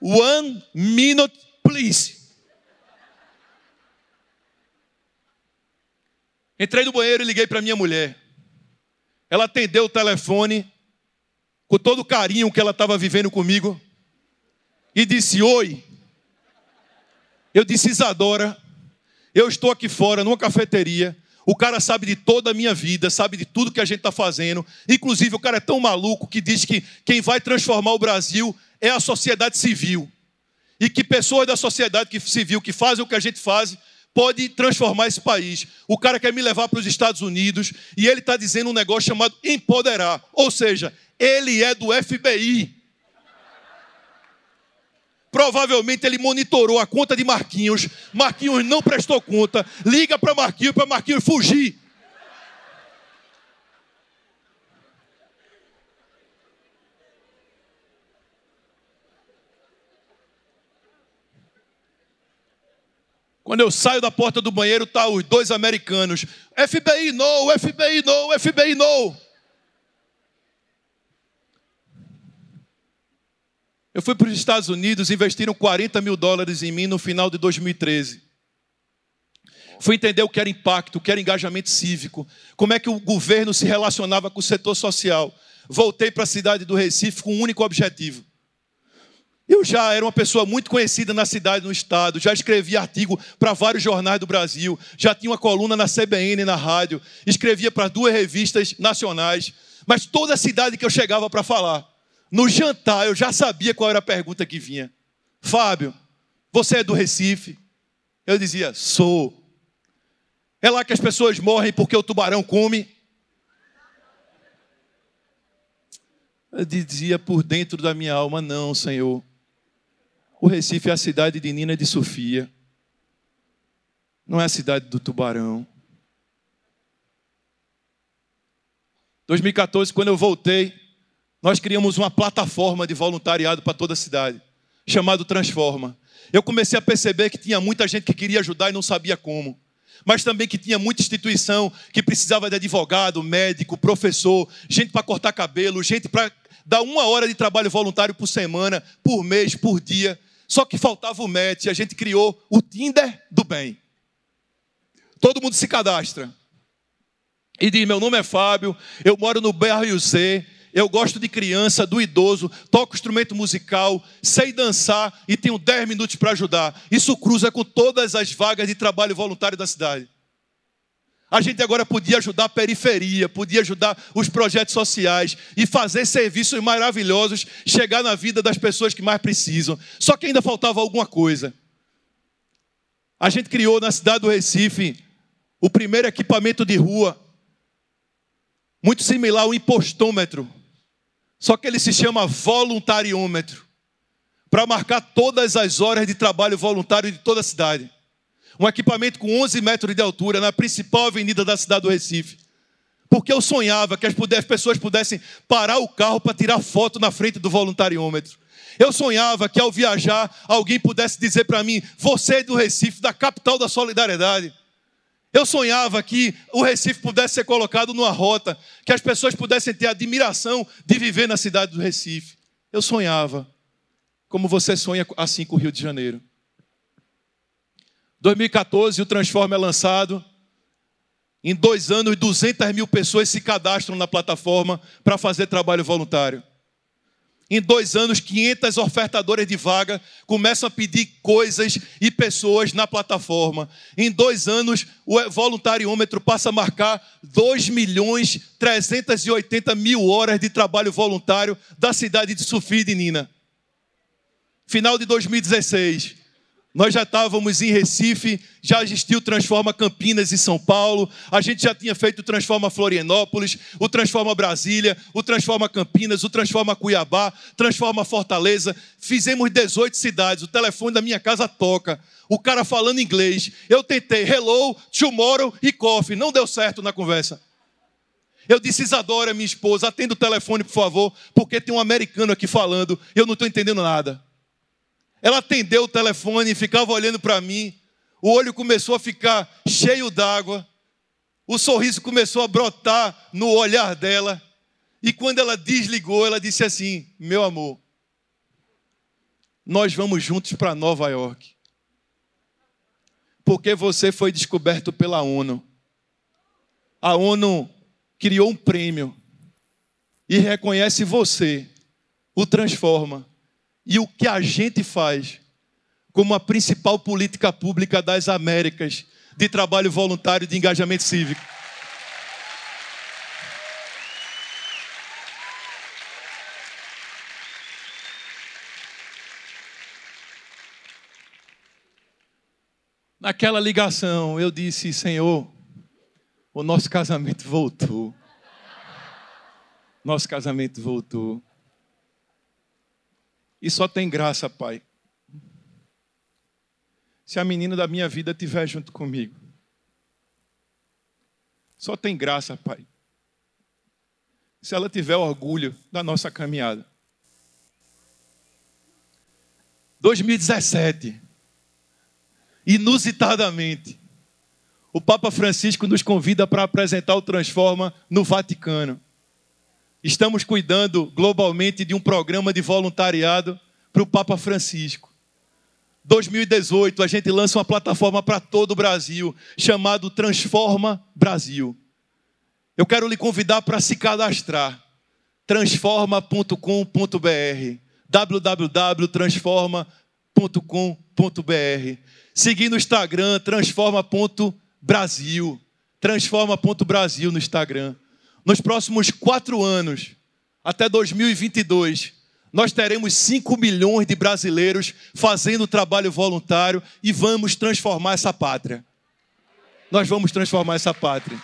One minute please. Entrei no banheiro e liguei para minha mulher. Ela atendeu o telefone com todo o carinho que ela estava vivendo comigo e disse: Oi. Eu disse: Isadora, eu estou aqui fora numa cafeteria. O cara sabe de toda a minha vida, sabe de tudo que a gente está fazendo. Inclusive, o cara é tão maluco que diz que quem vai transformar o Brasil é a sociedade civil e que pessoas da sociedade civil que fazem o que a gente faz pode transformar esse país. O cara quer me levar para os Estados Unidos e ele está dizendo um negócio chamado empoderar, ou seja, ele é do FBI. Provavelmente ele monitorou a conta de Marquinhos. Marquinhos não prestou conta. Liga para Marquinhos para Marquinhos fugir. Quando eu saio da porta do banheiro, tá os dois americanos. FBI no, FBI no, FBI no. Eu fui para os Estados Unidos, investiram 40 mil dólares em mim no final de 2013. Fui entender o que era impacto, o que era engajamento cívico, como é que o governo se relacionava com o setor social. Voltei para a cidade do Recife com um único objetivo: eu já era uma pessoa muito conhecida na cidade, no estado, já escrevia artigo para vários jornais do Brasil, já tinha uma coluna na CBN, na rádio, escrevia para duas revistas nacionais, mas toda a cidade que eu chegava para falar, no jantar eu já sabia qual era a pergunta que vinha. Fábio, você é do Recife? Eu dizia, sou. É lá que as pessoas morrem porque o tubarão come? Eu dizia por dentro da minha alma, não, Senhor. O Recife é a cidade de Nina de Sofia. Não é a cidade do tubarão. 2014, quando eu voltei, nós criamos uma plataforma de voluntariado para toda a cidade, chamado Transforma. Eu comecei a perceber que tinha muita gente que queria ajudar e não sabia como. Mas também que tinha muita instituição que precisava de advogado, médico, professor, gente para cortar cabelo, gente para dar uma hora de trabalho voluntário por semana, por mês, por dia. Só que faltava o match a gente criou o Tinder do bem. Todo mundo se cadastra. E diz: Meu nome é Fábio, eu moro no bairro C, eu gosto de criança, do idoso, toco instrumento musical, sei dançar e tenho 10 minutos para ajudar. Isso cruza com todas as vagas de trabalho voluntário da cidade. A gente agora podia ajudar a periferia, podia ajudar os projetos sociais e fazer serviços maravilhosos chegar na vida das pessoas que mais precisam. Só que ainda faltava alguma coisa. A gente criou na cidade do Recife o primeiro equipamento de rua, muito similar ao impostômetro, só que ele se chama voluntariômetro para marcar todas as horas de trabalho voluntário de toda a cidade um equipamento com 11 metros de altura na principal avenida da cidade do Recife. Porque eu sonhava que as pessoas pudessem parar o carro para tirar foto na frente do voluntariômetro. Eu sonhava que ao viajar alguém pudesse dizer para mim: Você é do Recife, da capital da solidariedade. Eu sonhava que o Recife pudesse ser colocado numa rota, que as pessoas pudessem ter a admiração de viver na cidade do Recife. Eu sonhava, como você sonha assim com o Rio de Janeiro. 2014, o Transforma é lançado. Em dois anos, 200 mil pessoas se cadastram na plataforma para fazer trabalho voluntário. Em dois anos, 500 ofertadoras de vaga começam a pedir coisas e pessoas na plataforma. Em dois anos, o voluntariômetro passa a marcar 2 milhões 380 mil horas de trabalho voluntário da cidade de Sufide, Nina. Final de 2016. Nós já estávamos em Recife, já existiu o Transforma Campinas e São Paulo, a gente já tinha feito o Transforma Florianópolis, o Transforma Brasília, o Transforma Campinas, o Transforma Cuiabá, Transforma Fortaleza. Fizemos 18 cidades, o telefone da minha casa toca, o cara falando inglês. Eu tentei hello, tomorrow e coffee, não deu certo na conversa. Eu disse, Isadora, minha esposa, atenda o telefone, por favor, porque tem um americano aqui falando, eu não estou entendendo nada. Ela atendeu o telefone e ficava olhando para mim. O olho começou a ficar cheio d'água. O sorriso começou a brotar no olhar dela. E quando ela desligou, ela disse assim: Meu amor, nós vamos juntos para Nova York. Porque você foi descoberto pela ONU. A ONU criou um prêmio e reconhece você, o transforma e o que a gente faz como a principal política pública das Américas de trabalho voluntário de engajamento cívico. Naquela ligação, eu disse: Senhor, o nosso casamento voltou. Nosso casamento voltou. E só tem graça, Pai. Se a menina da minha vida estiver junto comigo. Só tem graça, Pai. Se ela tiver orgulho da nossa caminhada. 2017, inusitadamente, o Papa Francisco nos convida para apresentar o Transforma no Vaticano. Estamos cuidando globalmente de um programa de voluntariado para o Papa Francisco. 2018, a gente lança uma plataforma para todo o Brasil, chamado Transforma Brasil. Eu quero lhe convidar para se cadastrar. transforma.com.br www.transforma.com.br Seguir no Instagram, transforma.brasil. Transforma.brasil no Instagram nos próximos quatro anos, até 2022, nós teremos 5 milhões de brasileiros fazendo trabalho voluntário e vamos transformar essa pátria. Nós vamos transformar essa pátria.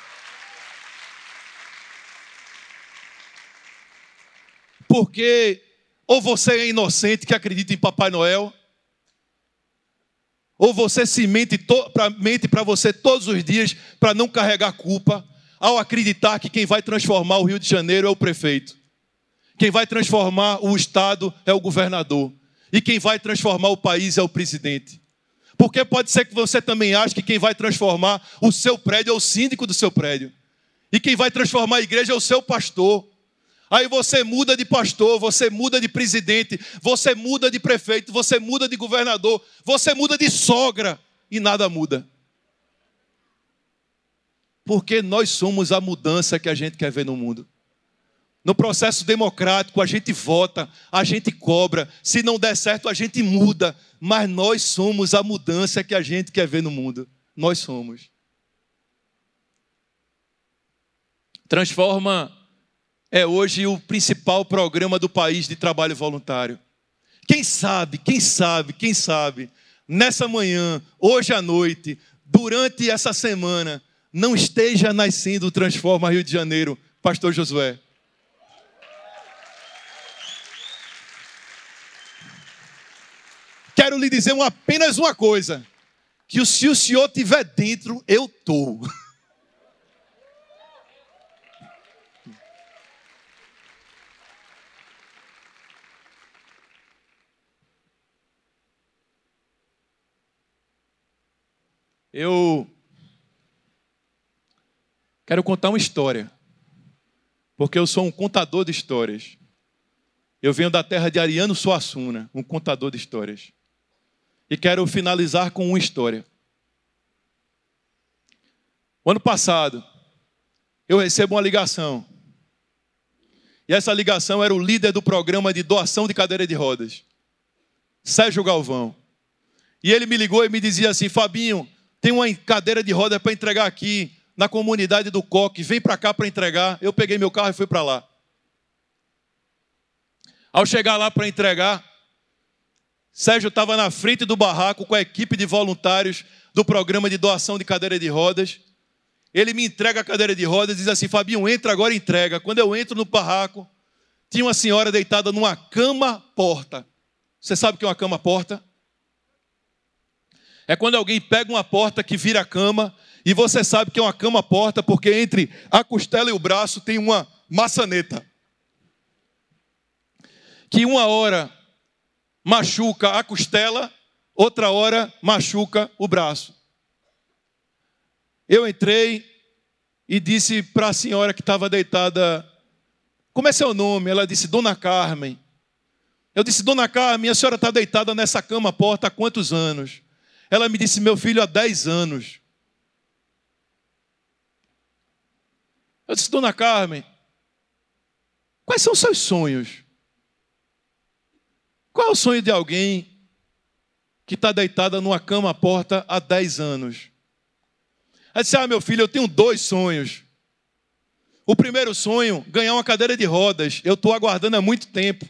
Porque ou você é inocente que acredita em Papai Noel, ou você se mente para você todos os dias para não carregar culpa, ao acreditar que quem vai transformar o Rio de Janeiro é o prefeito, quem vai transformar o Estado é o governador, e quem vai transformar o país é o presidente. Porque pode ser que você também ache que quem vai transformar o seu prédio é o síndico do seu prédio, e quem vai transformar a igreja é o seu pastor. Aí você muda de pastor, você muda de presidente, você muda de prefeito, você muda de governador, você muda de sogra e nada muda. Porque nós somos a mudança que a gente quer ver no mundo. No processo democrático, a gente vota, a gente cobra. Se não der certo, a gente muda. Mas nós somos a mudança que a gente quer ver no mundo. Nós somos. Transforma é hoje o principal programa do país de trabalho voluntário. Quem sabe, quem sabe, quem sabe, nessa manhã, hoje à noite, durante essa semana, não esteja nascendo Transforma Rio de Janeiro, Pastor Josué. Quero lhe dizer uma, apenas uma coisa: que se o senhor estiver dentro, eu estou. Eu Quero contar uma história, porque eu sou um contador de histórias. Eu venho da terra de Ariano Suassuna, um contador de histórias. E quero finalizar com uma história. O ano passado, eu recebo uma ligação. E essa ligação era o líder do programa de doação de cadeira de rodas, Sérgio Galvão. E ele me ligou e me dizia assim: Fabinho, tem uma cadeira de rodas para entregar aqui na comunidade do Coque, vem para cá para entregar. Eu peguei meu carro e fui para lá. Ao chegar lá para entregar, Sérgio estava na frente do barraco com a equipe de voluntários do programa de doação de cadeira de rodas. Ele me entrega a cadeira de rodas e diz assim: Fabinho, entra agora e entrega. Quando eu entro no barraco, tinha uma senhora deitada numa cama-porta. Você sabe o que é uma cama-porta? É quando alguém pega uma porta que vira cama, e você sabe que é uma cama-porta, porque entre a costela e o braço tem uma maçaneta. Que uma hora machuca a costela, outra hora machuca o braço. Eu entrei e disse para a senhora que estava deitada: Como é seu nome? Ela disse: Dona Carmen. Eu disse: Dona Carmen, a senhora está deitada nessa cama porta há quantos anos? Ela me disse: Meu filho, há 10 anos. Eu disse: Dona Carmen, quais são seus sonhos? Qual é o sonho de alguém que está deitada numa cama porta há 10 anos? Ela disse: Ah, meu filho, eu tenho dois sonhos. O primeiro sonho, ganhar uma cadeira de rodas. Eu estou aguardando há muito tempo.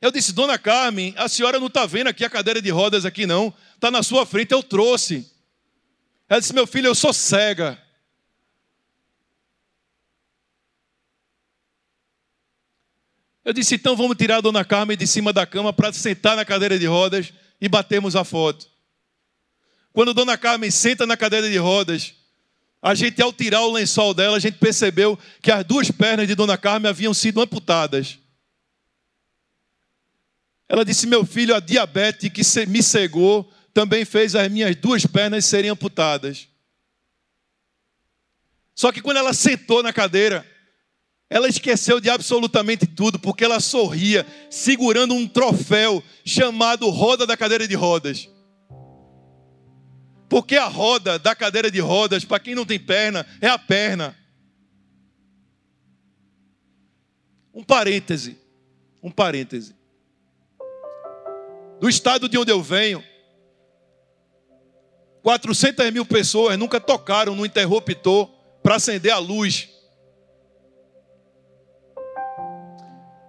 Eu disse, dona Carmen, a senhora não está vendo aqui a cadeira de rodas aqui não. Está na sua frente, eu trouxe. Ela disse, meu filho, eu sou cega. Eu disse, então vamos tirar a dona Carmen de cima da cama para sentar na cadeira de rodas e batemos a foto. Quando Dona Carmen senta na cadeira de rodas, a gente, ao tirar o lençol dela, a gente percebeu que as duas pernas de Dona Carmen haviam sido amputadas. Ela disse: Meu filho, a diabetes que me cegou também fez as minhas duas pernas serem amputadas. Só que quando ela sentou na cadeira, ela esqueceu de absolutamente tudo, porque ela sorria, segurando um troféu chamado Roda da Cadeira de Rodas. Porque a roda da cadeira de rodas, para quem não tem perna, é a perna. Um parêntese, um parêntese. Do estado de onde eu venho, 400 mil pessoas nunca tocaram no interruptor para acender a luz.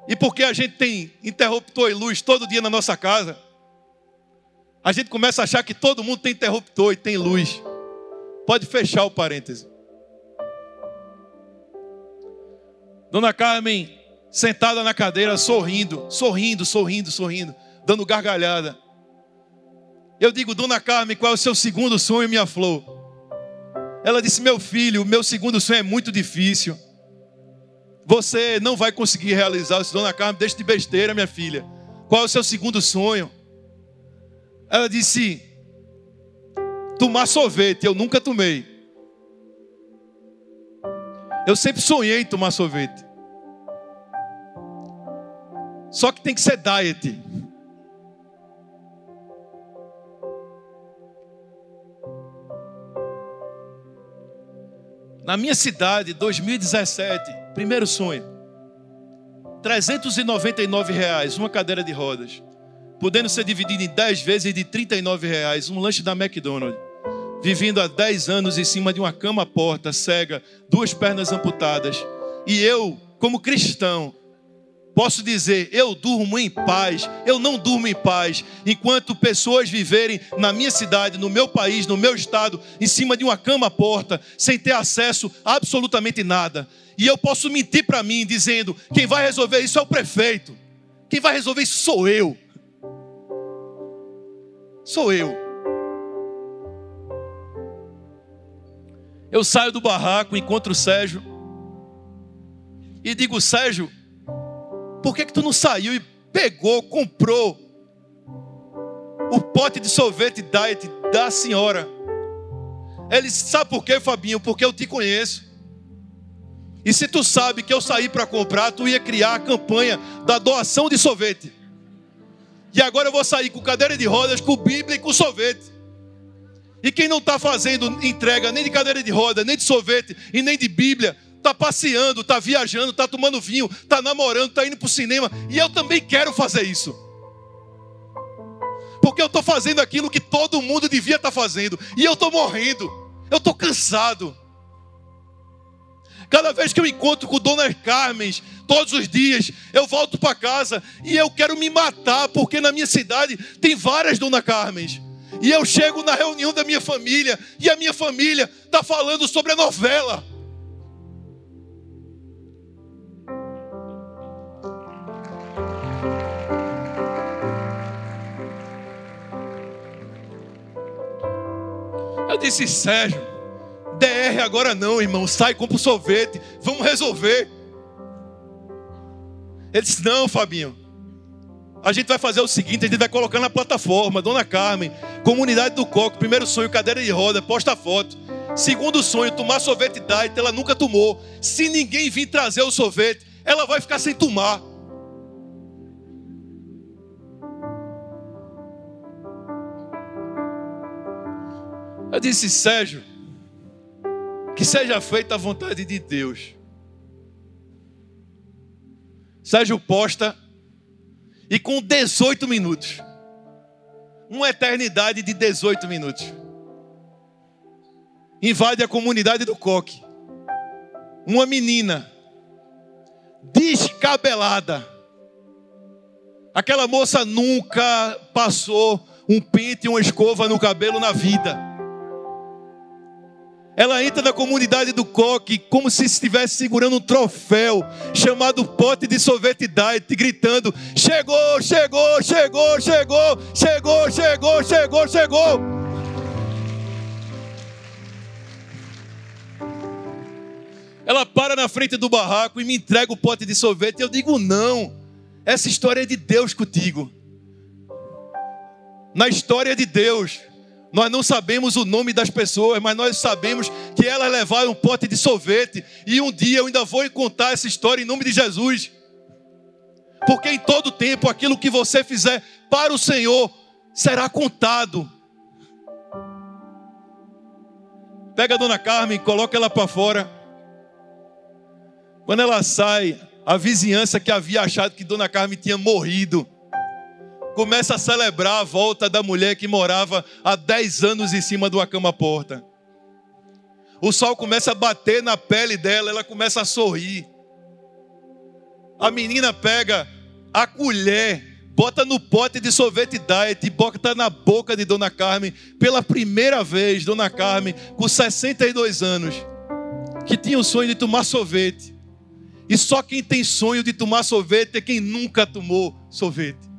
E porque a gente tem interruptor e luz todo dia na nossa casa, a gente começa a achar que todo mundo tem interruptor e tem luz. Pode fechar o parêntese. Dona Carmen, sentada na cadeira, sorrindo, sorrindo, sorrindo, sorrindo, dando gargalhada. Eu digo, Dona Carmen, qual é o seu segundo sonho, minha flor? Ela disse, meu filho, o meu segundo sonho é muito difícil. Você não vai conseguir realizar. Eu Dona Carmen, deixe de besteira, minha filha. Qual é o seu segundo sonho? Ela disse: tomar sorvete, eu nunca tomei. Eu sempre sonhei em tomar sorvete. Só que tem que ser diet. Na minha cidade, 2017, primeiro sonho. 399 reais, uma cadeira de rodas podendo ser dividido em 10 vezes de 39 reais, um lanche da McDonald's. Vivendo há 10 anos em cima de uma cama porta, cega, duas pernas amputadas. E eu, como cristão, posso dizer, eu durmo em paz, eu não durmo em paz, enquanto pessoas viverem na minha cidade, no meu país, no meu estado, em cima de uma cama porta, sem ter acesso a absolutamente nada. E eu posso mentir para mim dizendo: quem vai resolver isso é o prefeito, quem vai resolver isso sou eu sou eu. Eu saio do barraco, encontro o Sérgio e digo: Sérgio, por que, que tu não saiu e pegou, comprou o pote de sorvete diet da senhora? Ele Sabe por quê, Fabinho? Porque eu te conheço. E se tu sabe que eu saí para comprar, tu ia criar a campanha da doação de sorvete. E agora eu vou sair com cadeira de rodas, com Bíblia e com sorvete. E quem não está fazendo entrega nem de cadeira de roda, nem de sorvete e nem de Bíblia, está passeando, está viajando, está tomando vinho, está namorando, está indo para o cinema. E eu também quero fazer isso. Porque eu estou fazendo aquilo que todo mundo devia estar tá fazendo. E eu estou morrendo. Eu estou cansado. Cada vez que eu encontro com Dona Carmen, todos os dias, eu volto para casa e eu quero me matar, porque na minha cidade tem várias Dona Carmen. E eu chego na reunião da minha família e a minha família está falando sobre a novela. Eu disse, Sérgio, DR agora não, irmão. Sai, compra o sorvete. Vamos resolver. Ele disse, não, Fabinho. A gente vai fazer o seguinte: a gente vai colocar na plataforma, Dona Carmen, comunidade do Coco, primeiro sonho, cadeira de roda, posta foto. Segundo sonho, tomar sorvete diet, ela nunca tomou. Se ninguém vir trazer o sorvete, ela vai ficar sem tomar. Eu disse, Sérgio, que seja feita a vontade de Deus. Sérgio posta e com 18 minutos, uma eternidade de 18 minutos, invade a comunidade do coque. Uma menina descabelada. Aquela moça nunca passou um pente e uma escova no cabelo na vida. Ela entra na comunidade do coque como se estivesse segurando um troféu chamado pote de sorvete diet, gritando: Chegou, chegou, chegou, chegou, chegou, chegou, chegou, chegou. Ela para na frente do barraco e me entrega o pote de sorvete. Eu digo: Não, essa história é de Deus contigo. Na história de Deus. Nós não sabemos o nome das pessoas, mas nós sabemos que elas levaram um pote de sorvete. E um dia eu ainda vou contar essa história em nome de Jesus. Porque em todo tempo aquilo que você fizer para o Senhor será contado. Pega a dona Carmen, coloca ela para fora. Quando ela sai, a vizinhança que havia achado que dona Carmen tinha morrido começa a celebrar a volta da mulher que morava há 10 anos em cima de uma cama-porta. O sol começa a bater na pele dela, ela começa a sorrir. A menina pega a colher, bota no pote de sorvete diet e bota na boca de Dona Carmen. Pela primeira vez, Dona Carmen, com 62 anos, que tinha o sonho de tomar sorvete. E só quem tem sonho de tomar sorvete é quem nunca tomou sorvete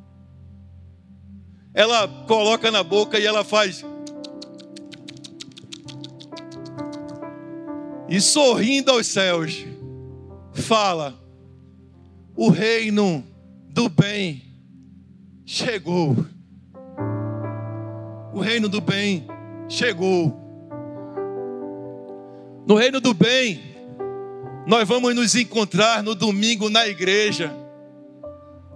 ela coloca na boca e ela faz. E sorrindo aos céus, fala: O reino do bem chegou. O reino do bem chegou. No reino do bem, nós vamos nos encontrar no domingo na igreja.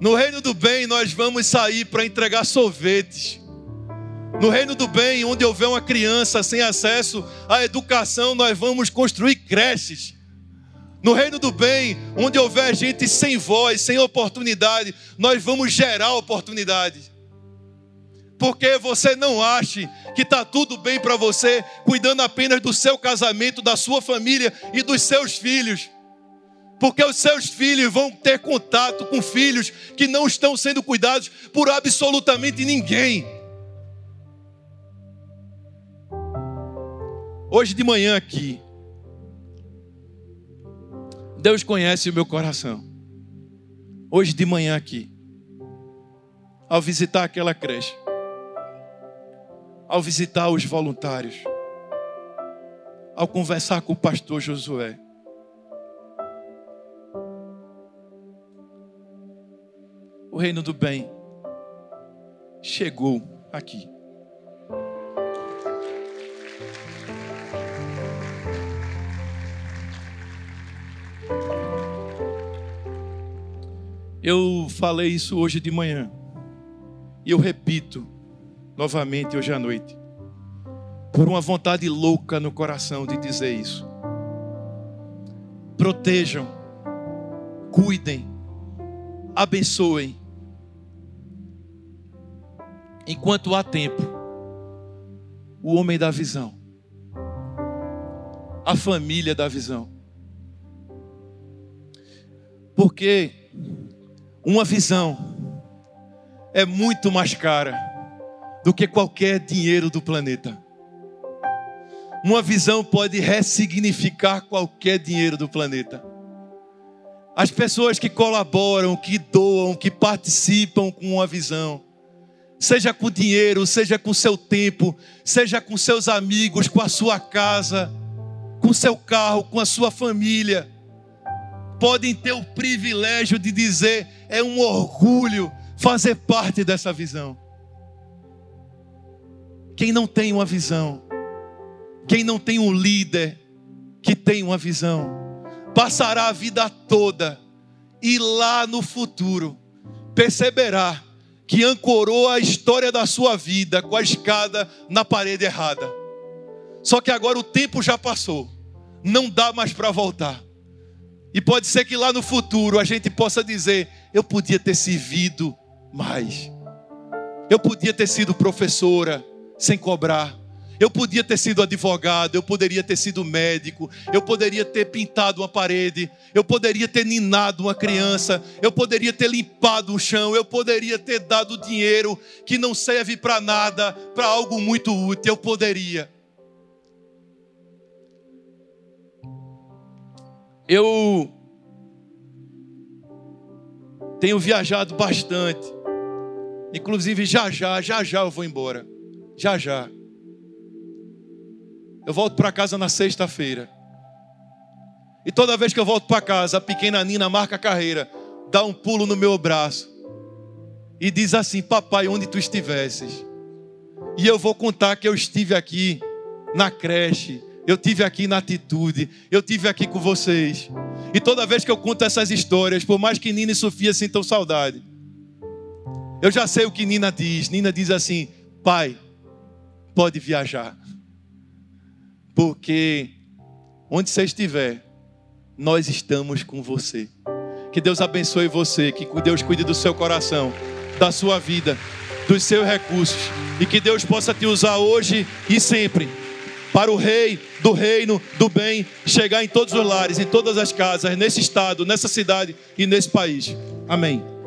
No reino do bem, nós vamos sair para entregar sorvetes. No reino do bem, onde houver uma criança sem acesso à educação, nós vamos construir creches. No reino do bem, onde houver gente sem voz, sem oportunidade, nós vamos gerar oportunidade. Porque você não ache que está tudo bem para você, cuidando apenas do seu casamento, da sua família e dos seus filhos. Porque os seus filhos vão ter contato com filhos que não estão sendo cuidados por absolutamente ninguém. Hoje de manhã aqui, Deus conhece o meu coração. Hoje de manhã aqui, ao visitar aquela creche, ao visitar os voluntários, ao conversar com o pastor Josué, o reino do bem chegou aqui. Eu falei isso hoje de manhã. E eu repito novamente hoje à noite. Por uma vontade louca no coração de dizer isso. protejam, cuidem, abençoem. Enquanto há tempo, o homem da visão, a família da visão. Porque uma visão é muito mais cara do que qualquer dinheiro do planeta. Uma visão pode ressignificar qualquer dinheiro do planeta. As pessoas que colaboram, que doam, que participam com uma visão, seja com dinheiro, seja com seu tempo, seja com seus amigos, com a sua casa, com seu carro, com a sua família, podem ter o privilégio de dizer: é um orgulho fazer parte dessa visão. Quem não tem uma visão, quem não tem um líder que tem uma visão, passará a vida toda e lá no futuro perceberá que ancorou a história da sua vida com a escada na parede errada. Só que agora o tempo já passou, não dá mais para voltar. E pode ser que lá no futuro a gente possa dizer: eu podia ter servido mais. Eu podia ter sido professora sem cobrar. Eu podia ter sido advogado, eu poderia ter sido médico, eu poderia ter pintado uma parede, eu poderia ter ninado uma criança, eu poderia ter limpado o chão, eu poderia ter dado dinheiro que não serve para nada, para algo muito útil, eu poderia. Eu tenho viajado bastante. Inclusive, já já, já já eu vou embora. Já já. Eu volto para casa na sexta-feira. E toda vez que eu volto para casa, a pequena Nina marca a carreira, dá um pulo no meu braço e diz assim: Papai, onde tu estivesses? E eu vou contar que eu estive aqui na creche, eu tive aqui na atitude, eu tive aqui com vocês. E toda vez que eu conto essas histórias, por mais que Nina e Sofia sintam saudade, eu já sei o que Nina diz. Nina diz assim: Pai, pode viajar, porque onde você estiver, nós estamos com você. Que Deus abençoe você, que Deus cuide do seu coração, da sua vida, dos seus recursos, e que Deus possa te usar hoje e sempre para o rei do reino do bem chegar em todos os lares, em todas as casas, nesse estado, nessa cidade e nesse país. Amém.